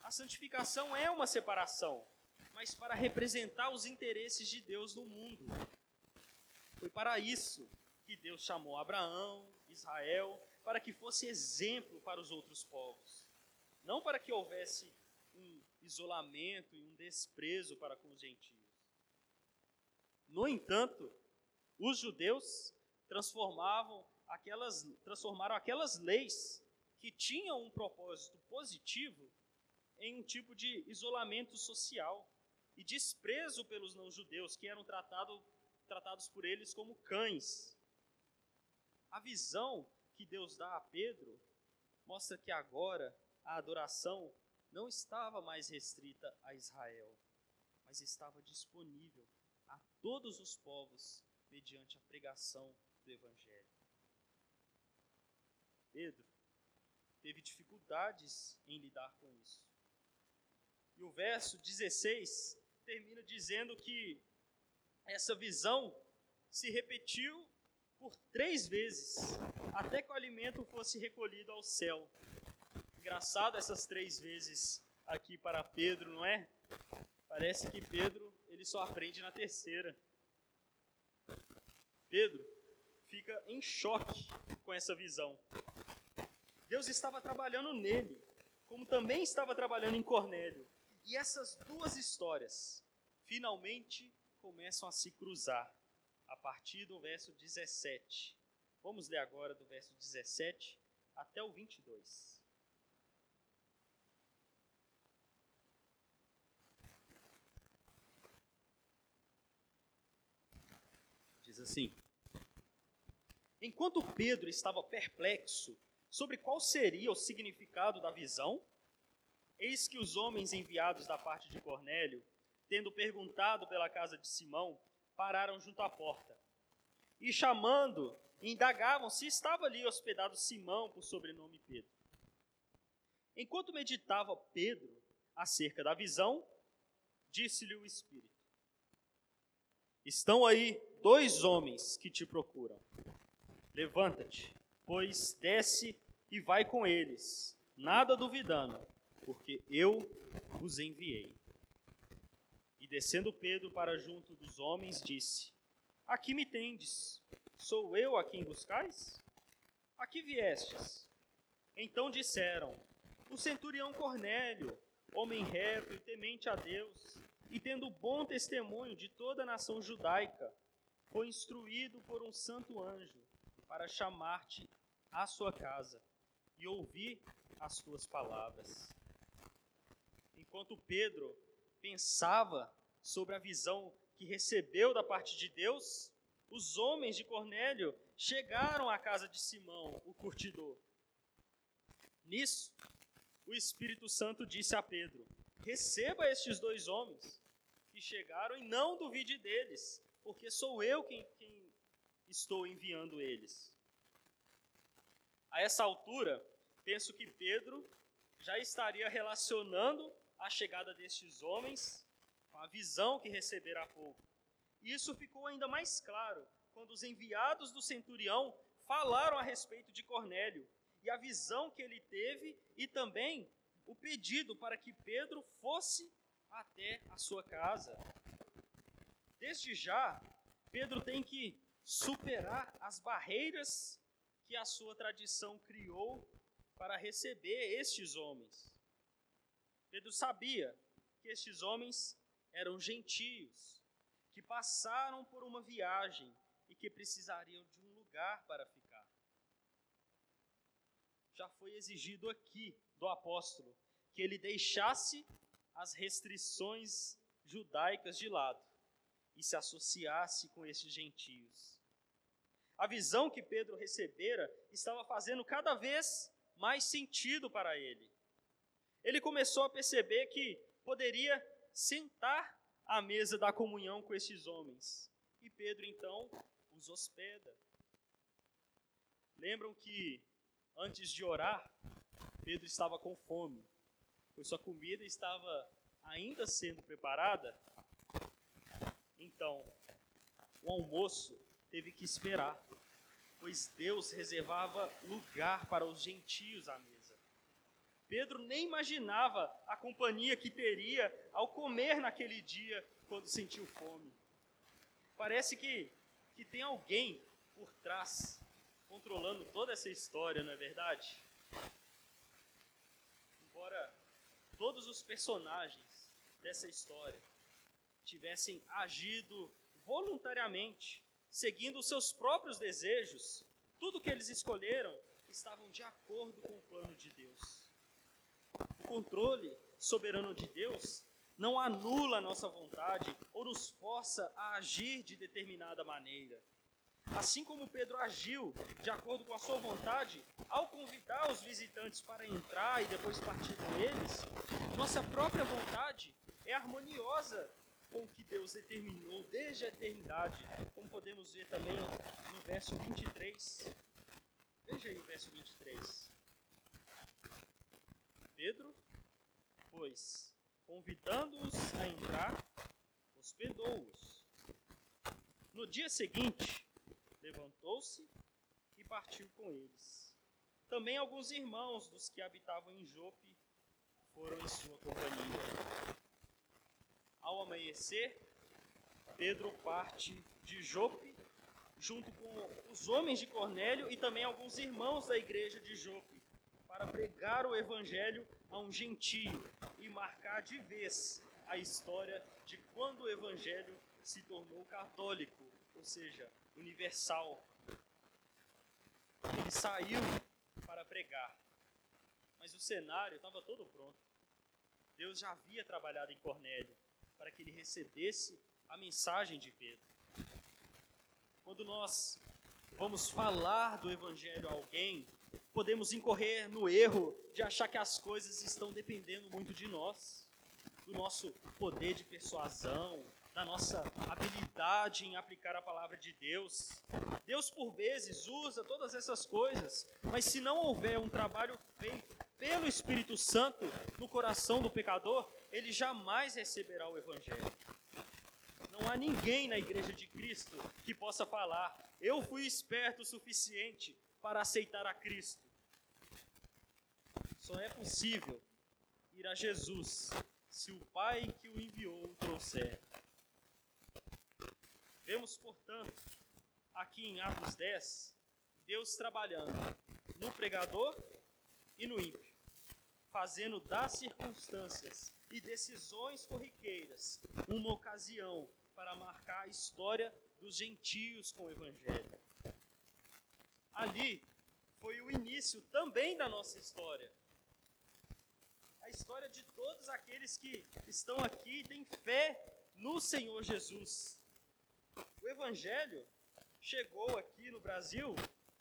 A santificação é uma separação, mas para representar os interesses de Deus no mundo. Foi para isso que Deus chamou Abraão, Israel, para que fosse exemplo para os outros povos. Não para que houvesse um isolamento e um desprezo para com os gentios. No entanto, os judeus transformavam aquelas, transformaram aquelas leis que tinham um propósito positivo em um tipo de isolamento social e desprezo pelos não-judeus, que eram tratado, tratados por eles como cães. A visão que Deus dá a Pedro mostra que agora a adoração não estava mais restrita a Israel, mas estava disponível a todos os povos mediante a pregação do Evangelho. Pedro teve dificuldades em lidar com isso. E o verso 16 termina dizendo que essa visão se repetiu por três vezes, até que o alimento fosse recolhido ao céu. Engraçado essas três vezes aqui para Pedro, não é? Parece que Pedro ele só aprende na terceira. Pedro fica em choque com essa visão. Deus estava trabalhando nele, como também estava trabalhando em Cornélio. E essas duas histórias finalmente começam a se cruzar a partir do verso 17. Vamos ler agora do verso 17 até o 22. Diz assim: Enquanto Pedro estava perplexo sobre qual seria o significado da visão, eis que os homens enviados da parte de Cornélio, tendo perguntado pela casa de Simão, pararam junto à porta. E chamando, indagavam se estava ali hospedado Simão, por sobrenome Pedro. Enquanto meditava Pedro acerca da visão, disse-lhe o Espírito: Estão aí dois homens que te procuram. Levanta-te, pois desce e vai com eles, nada duvidando, porque eu os enviei. E descendo Pedro para junto dos homens, disse: Aqui me tendes, sou eu a quem buscais? Aqui viestes. Então disseram: O centurião Cornélio, homem reto e temente a Deus, e tendo bom testemunho de toda a nação judaica, foi instruído por um santo anjo para chamar-te à sua casa e ouvir as tuas palavras. Enquanto Pedro pensava sobre a visão que recebeu da parte de Deus, os homens de Cornélio chegaram à casa de Simão, o curtidor. Nisso, o Espírito Santo disse a Pedro: Receba estes dois homens que chegaram e não duvide deles, porque sou eu quem, quem estou enviando eles. A essa altura, penso que Pedro já estaria relacionando a chegada destes homens com a visão que recebera há pouco. E isso ficou ainda mais claro quando os enviados do centurião falaram a respeito de Cornélio e a visão que ele teve e também o pedido para que Pedro fosse até a sua casa. Desde já, Pedro tem que superar as barreiras que a sua tradição criou para receber estes homens. Pedro sabia que estes homens eram gentios, que passaram por uma viagem e que precisariam de um lugar para ficar. Já foi exigido aqui do apóstolo que ele deixasse as restrições judaicas de lado e se associasse com estes gentios. A visão que Pedro recebera estava fazendo cada vez mais sentido para ele. Ele começou a perceber que poderia sentar à mesa da comunhão com esses homens. E Pedro então os hospeda. Lembram que antes de orar, Pedro estava com fome, pois sua comida estava ainda sendo preparada. Então, o almoço teve que esperar. pois Deus reservava lugar para os gentios à mesa. Pedro nem imaginava a companhia que teria ao comer naquele dia quando sentiu fome. Parece que, que tem alguém por trás controlando toda essa história, não é verdade? Embora todos os personagens dessa história tivessem agido voluntariamente, seguindo os seus próprios desejos, tudo que eles escolheram estavam de acordo com o plano de Deus. O controle soberano de Deus não anula a nossa vontade ou nos força a agir de determinada maneira. Assim como Pedro agiu de acordo com a sua vontade ao convidar os visitantes para entrar e depois partir com eles, nossa própria vontade é harmoniosa com o que Deus determinou desde a eternidade, como podemos ver também no verso 23. Veja aí o verso 23. Pedro, pois, convidando-os a entrar, hospedou-os. No dia seguinte, levantou-se e partiu com eles. Também alguns irmãos dos que habitavam em Jope foram em sua companhia. Ao amanhecer, Pedro parte de Jope, junto com os homens de Cornélio e também alguns irmãos da igreja de Jope, para pregar o evangelho a um gentio e marcar de vez a história de quando o evangelho se tornou católico, ou seja, universal. Ele saiu para pregar, mas o cenário estava todo pronto. Deus já havia trabalhado em Cornélio para que ele recebesse a mensagem de Pedro. Quando nós vamos falar do Evangelho a alguém, podemos incorrer no erro de achar que as coisas estão dependendo muito de nós, do nosso poder de persuasão, da nossa habilidade em aplicar a palavra de Deus. Deus, por vezes, usa todas essas coisas, mas se não houver um trabalho feito pelo Espírito Santo no coração do pecador, ele jamais receberá o Evangelho. Não há ninguém na igreja de Cristo que possa falar: Eu fui esperto o suficiente para aceitar a Cristo. Só é possível ir a Jesus se o Pai que o enviou o trouxer. Vemos, portanto, aqui em Atos 10, Deus trabalhando no pregador e no ímpio, fazendo das circunstâncias e decisões corriqueiras uma ocasião para marcar a história dos gentios com o Evangelho. Ali foi o início também da nossa história. A história de todos aqueles que estão aqui e têm fé no Senhor Jesus. O Evangelho chegou aqui no Brasil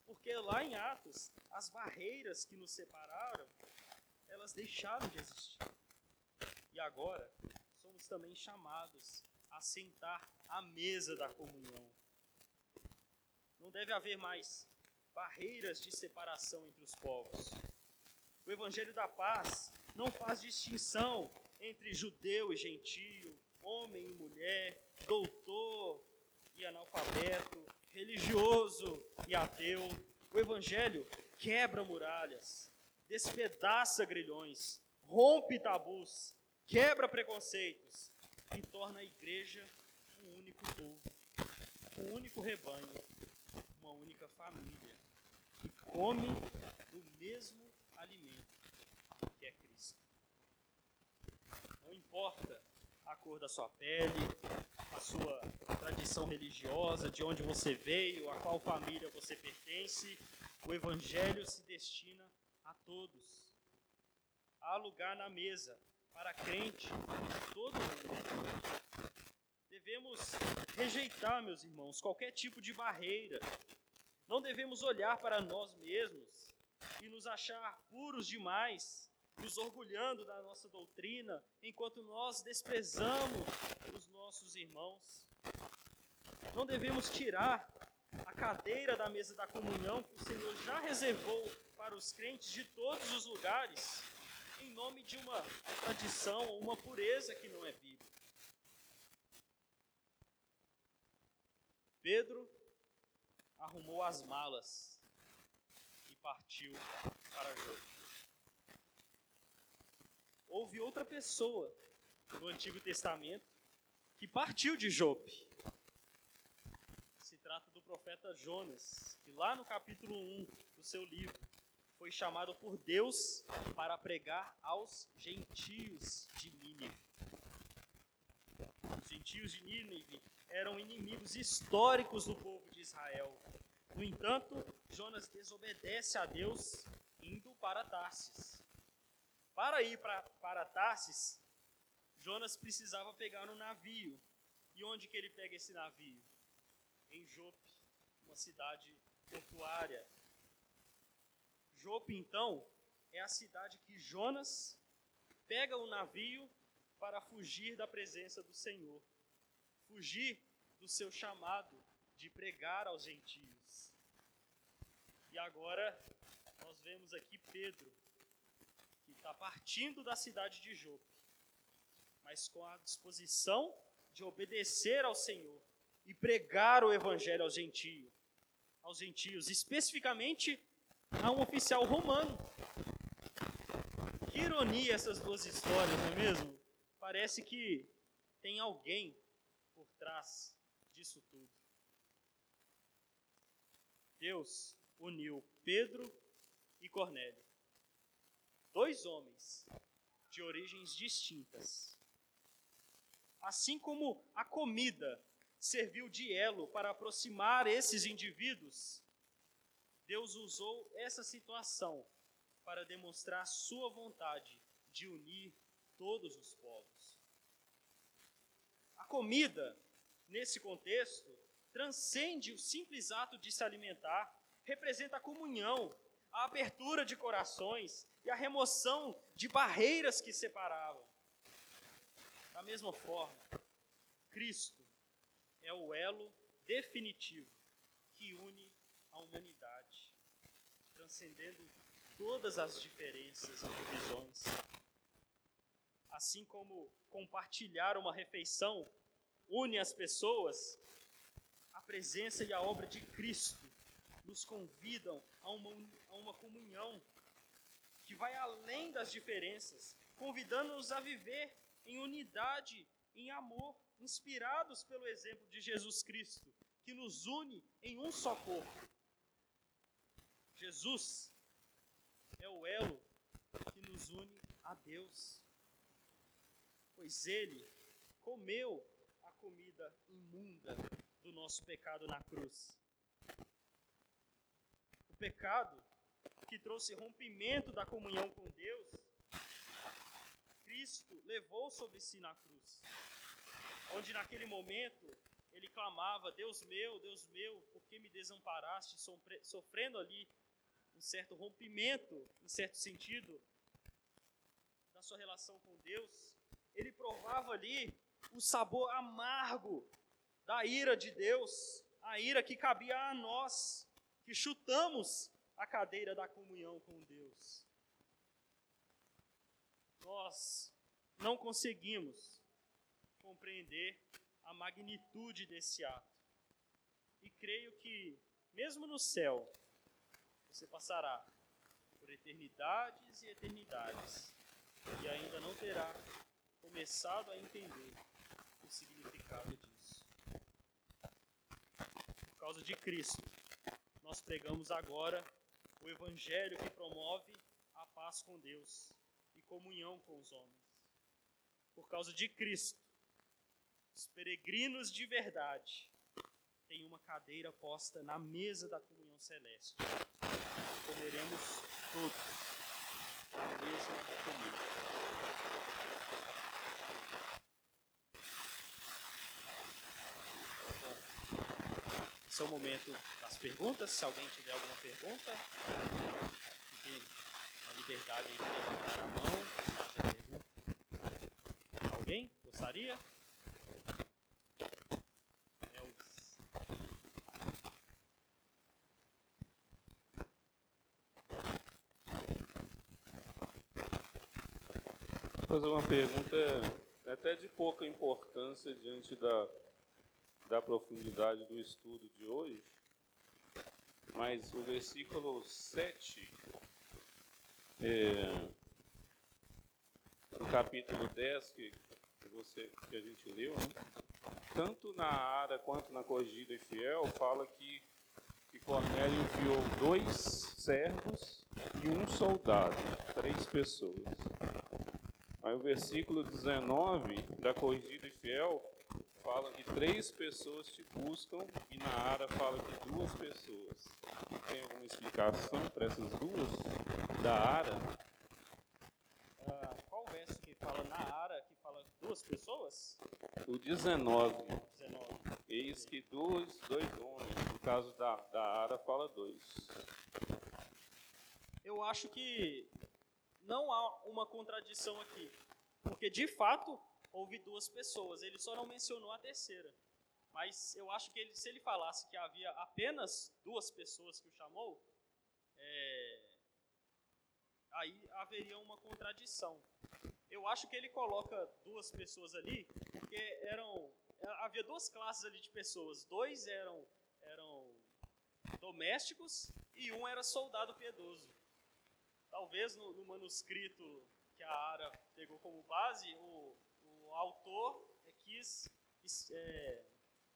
porque lá em Atos, as barreiras que nos separaram, elas deixaram de existir. E agora, somos também chamados a sentar à mesa da comunhão. Não deve haver mais barreiras de separação entre os povos. O Evangelho da Paz não faz distinção entre judeu e gentio, homem e mulher, doutor e analfabeto, religioso e ateu. O Evangelho quebra muralhas, despedaça grilhões, rompe tabus, quebra preconceitos e torna a igreja um único povo, um único rebanho, uma única família que come o mesmo alimento que é Cristo. Não importa a cor da sua pele, a sua tradição religiosa, de onde você veio, a qual família você pertence, o Evangelho se destina a todos. Há lugar na mesa para crente de todo mundo. Devemos rejeitar, meus irmãos, qualquer tipo de barreira. Não devemos olhar para nós mesmos e nos achar puros demais, nos orgulhando da nossa doutrina, enquanto nós desprezamos os nossos irmãos. Não devemos tirar a cadeira da mesa da comunhão que o Senhor já reservou para os crentes de todos os lugares nome de uma tradição ou uma pureza que não é bíblica. Pedro arrumou as malas e partiu para Jope. Houve outra pessoa no Antigo Testamento que partiu de Jope. Se trata do profeta Jonas, que lá no capítulo 1 do seu livro foi chamado por Deus para pregar aos gentios de Nínive. Os gentios de Nínive eram inimigos históricos do povo de Israel. No entanto, Jonas desobedece a Deus indo para Tarsis. Para ir para, para Tarsis, Jonas precisava pegar um navio. E onde que ele pega esse navio? Em Jope, uma cidade portuária. Jope, então, é a cidade que Jonas pega o navio para fugir da presença do Senhor, fugir do seu chamado de pregar aos gentios. E agora nós vemos aqui Pedro, que está partindo da cidade de Jope, mas com a disposição de obedecer ao Senhor e pregar o evangelho aos gentios, aos gentios, especificamente a um oficial romano. Que ironia essas duas histórias, não é mesmo? Parece que tem alguém por trás disso tudo. Deus uniu Pedro e Cornélio, dois homens de origens distintas. Assim como a comida serviu de elo para aproximar esses indivíduos, Deus usou essa situação para demonstrar sua vontade de unir todos os povos. A comida, nesse contexto, transcende o simples ato de se alimentar, representa a comunhão, a abertura de corações e a remoção de barreiras que separavam. Da mesma forma, Cristo é o elo definitivo que une a humanidade, transcendendo todas as diferenças e divisões. Assim como compartilhar uma refeição une as pessoas, a presença e a obra de Cristo nos convidam a uma, a uma comunhão que vai além das diferenças, convidando-nos a viver em unidade, em amor, inspirados pelo exemplo de Jesus Cristo, que nos une em um só corpo. Jesus é o elo que nos une a Deus, pois Ele comeu a comida imunda do nosso pecado na cruz. O pecado que trouxe rompimento da comunhão com Deus, Cristo levou sobre si na cruz, onde naquele momento ele clamava: Deus meu, Deus meu, por que me desamparaste? Sofrendo ali um certo rompimento, em certo sentido, da sua relação com Deus, ele provava ali o sabor amargo da ira de Deus, a ira que cabia a nós, que chutamos a cadeira da comunhão com Deus. Nós não conseguimos compreender a magnitude desse ato. E creio que, mesmo no céu, você passará por eternidades e eternidades e ainda não terá começado a entender o significado disso. Por causa de Cristo, nós pregamos agora o Evangelho que promove a paz com Deus e comunhão com os homens. Por causa de Cristo, os peregrinos de verdade têm uma cadeira posta na mesa da comunhão celeste comeremos todos a mesma comida. Esse é o momento das perguntas. Se alguém tiver alguma pergunta, a liberdade de levantar a mão. Alguém gostaria? Fazer uma pergunta até de pouca importância diante da, da profundidade do estudo de hoje. mas o versículo 7, é, no capítulo 10, que, você, que a gente leu, né? tanto na Ara quanto na Corrigida e Fiel, fala que, que Cornélio enviou dois servos e um soldado, três pessoas. Aí o versículo 19 da Corrigida e Fiel fala que três pessoas te buscam e na Ara fala que duas pessoas. Tem alguma explicação para essas duas da Ara? Ah, qual verso que fala na Ara que fala duas pessoas? O 19. 19. Eis que dois, dois homens. No caso da, da Ara fala dois. Eu acho que não há uma contradição aqui. Porque, de fato, houve duas pessoas. Ele só não mencionou a terceira. Mas eu acho que ele, se ele falasse que havia apenas duas pessoas que o chamou, é, aí haveria uma contradição. Eu acho que ele coloca duas pessoas ali, porque eram havia duas classes ali de pessoas. Dois eram eram domésticos e um era soldado piedoso. Talvez no, no manuscrito que a Ara pegou como base, o, o autor quis é,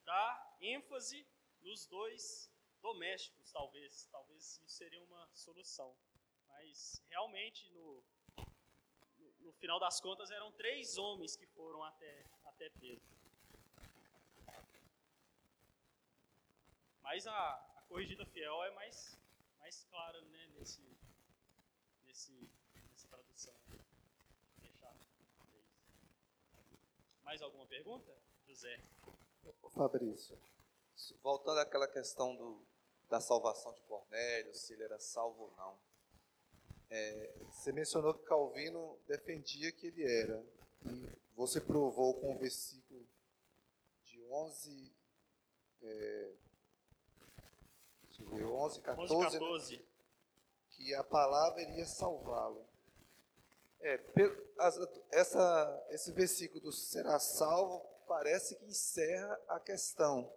dar ênfase nos dois domésticos, talvez. Talvez isso seria uma solução. Mas realmente, no, no, no final das contas, eram três homens que foram até, até Pedro. Mas a, a corrigida fiel é mais, mais clara né, nesse, nesse, nessa tradução. Deixar. Mais alguma pergunta? José. Fabrício, voltando àquela questão do, da salvação de Cornélio, se ele era salvo ou não. É, você mencionou que Calvino defendia que ele era. E você provou com o versículo de 11, é, 11, 14, 11, 14. Que a palavra iria salvá-lo. É, essa, esse versículo do será salvo parece que encerra a questão.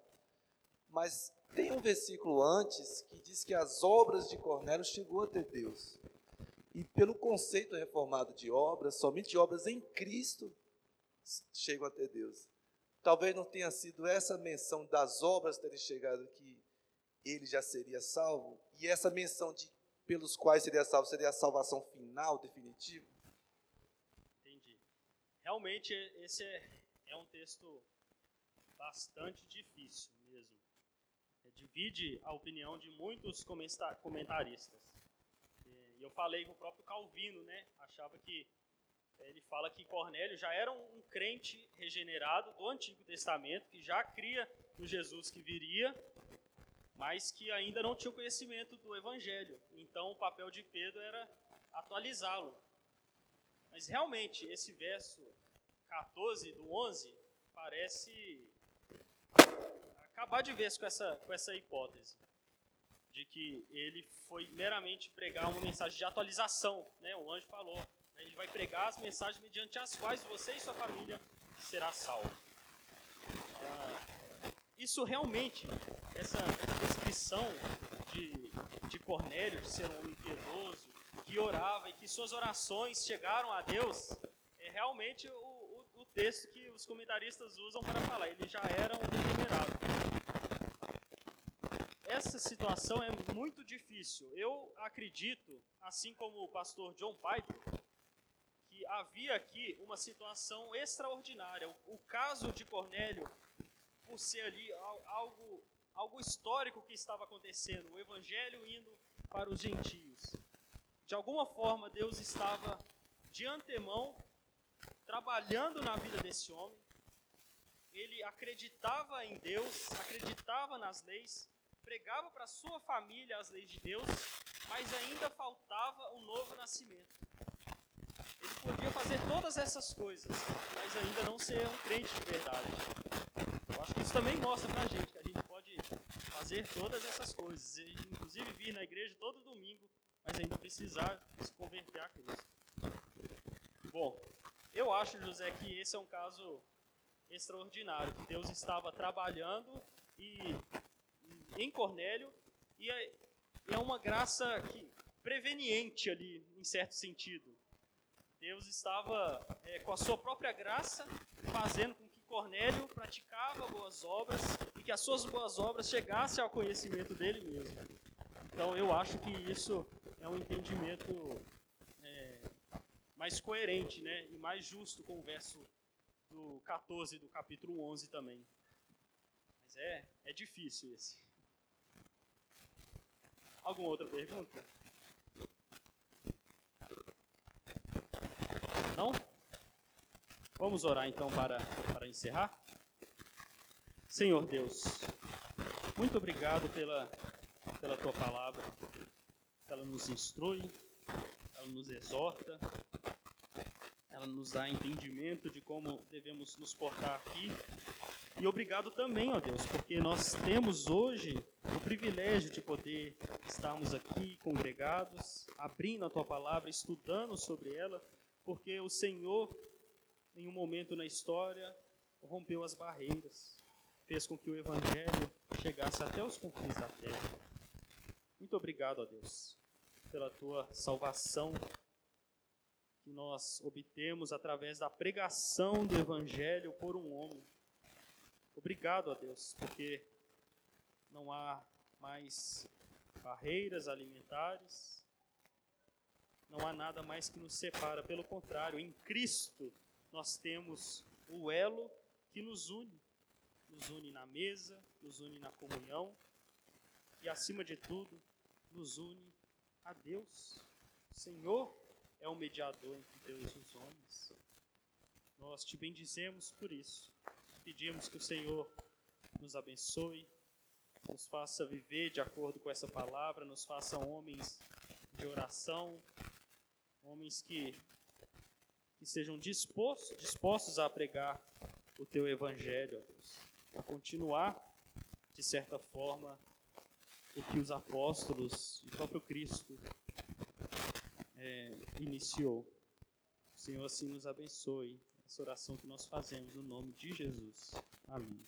Mas tem um versículo antes que diz que as obras de Cornélio chegou até Deus. E pelo conceito reformado de obras, somente obras em Cristo chegam até Deus. Talvez não tenha sido essa menção das obras terem chegado que ele já seria salvo, e essa menção de pelos quais seria salvo seria a salvação final, definitiva? Entendi. Realmente, esse é, é um texto bastante difícil mesmo. É, divide a opinião de muitos comentaristas. E eu falei com o próprio Calvino, né? Achava que é, ele fala que Cornélio já era um crente regenerado do Antigo Testamento, que já cria no Jesus que viria mas que ainda não tinha conhecimento do Evangelho. Então o papel de Pedro era atualizá-lo. Mas realmente, esse verso 14 do 11 parece acabar de vez com essa, com essa hipótese de que ele foi meramente pregar uma mensagem de atualização. Né? O anjo falou, né? ele vai pregar as mensagens mediante as quais você e sua família será salvo. Isso realmente essa descrição de, de Cornélio, de ser um homem piedoso, que orava e que suas orações chegaram a Deus, é realmente o, o, o texto que os comentaristas usam para falar. Ele já era um degenerado. Essa situação é muito difícil. Eu acredito, assim como o pastor John Piper, que havia aqui uma situação extraordinária. O, o caso de Cornélio, por ser ali algo algo histórico que estava acontecendo, o evangelho indo para os gentios. De alguma forma, Deus estava de antemão trabalhando na vida desse homem. Ele acreditava em Deus, acreditava nas leis, pregava para sua família as leis de Deus, mas ainda faltava um novo nascimento. Ele podia fazer todas essas coisas, mas ainda não ser um crente de verdade. Isso também mostra para a gente que a gente fazer todas essas coisas, inclusive vir na igreja todo domingo, mas ainda precisar se converter a Cristo. Bom, eu acho, José, que esse é um caso extraordinário, que Deus estava trabalhando e em Cornélio e é uma graça que, preveniente ali, em certo sentido. Deus estava é, com a sua própria graça fazendo Cornélio praticava boas obras e que as suas boas obras chegassem ao conhecimento dele mesmo. Então eu acho que isso é um entendimento é, mais coerente né, e mais justo com o verso do 14 do capítulo 11 também. Mas é, é difícil esse. Alguma outra pergunta? Não? Vamos orar então para, para encerrar? Senhor Deus, muito obrigado pela, pela tua palavra. Ela nos instrui, ela nos exorta, ela nos dá entendimento de como devemos nos portar aqui. E obrigado também, ó Deus, porque nós temos hoje o privilégio de poder estarmos aqui congregados, abrindo a tua palavra, estudando sobre ela, porque o Senhor, em um momento na história, rompeu as barreiras, fez com que o Evangelho chegasse até os confins da terra. Muito obrigado, ó Deus, pela tua salvação que nós obtemos através da pregação do Evangelho por um homem. Obrigado a Deus, porque não há mais barreiras alimentares, não há nada mais que nos separa. Pelo contrário, em Cristo nós temos o elo que nos une. Nos une na mesa, nos une na comunhão e, acima de tudo, nos une a Deus. Senhor é o mediador entre Deus e os homens. Nós te bendizemos por isso. Pedimos que o Senhor nos abençoe, nos faça viver de acordo com essa palavra, nos faça homens de oração, homens que, que sejam dispostos, dispostos a pregar o teu evangelho, ó Deus, a continuar, de certa forma, o que os apóstolos e o próprio Cristo é, iniciou. O Senhor assim nos abençoe. Essa oração que nós fazemos no nome de Jesus. Amém.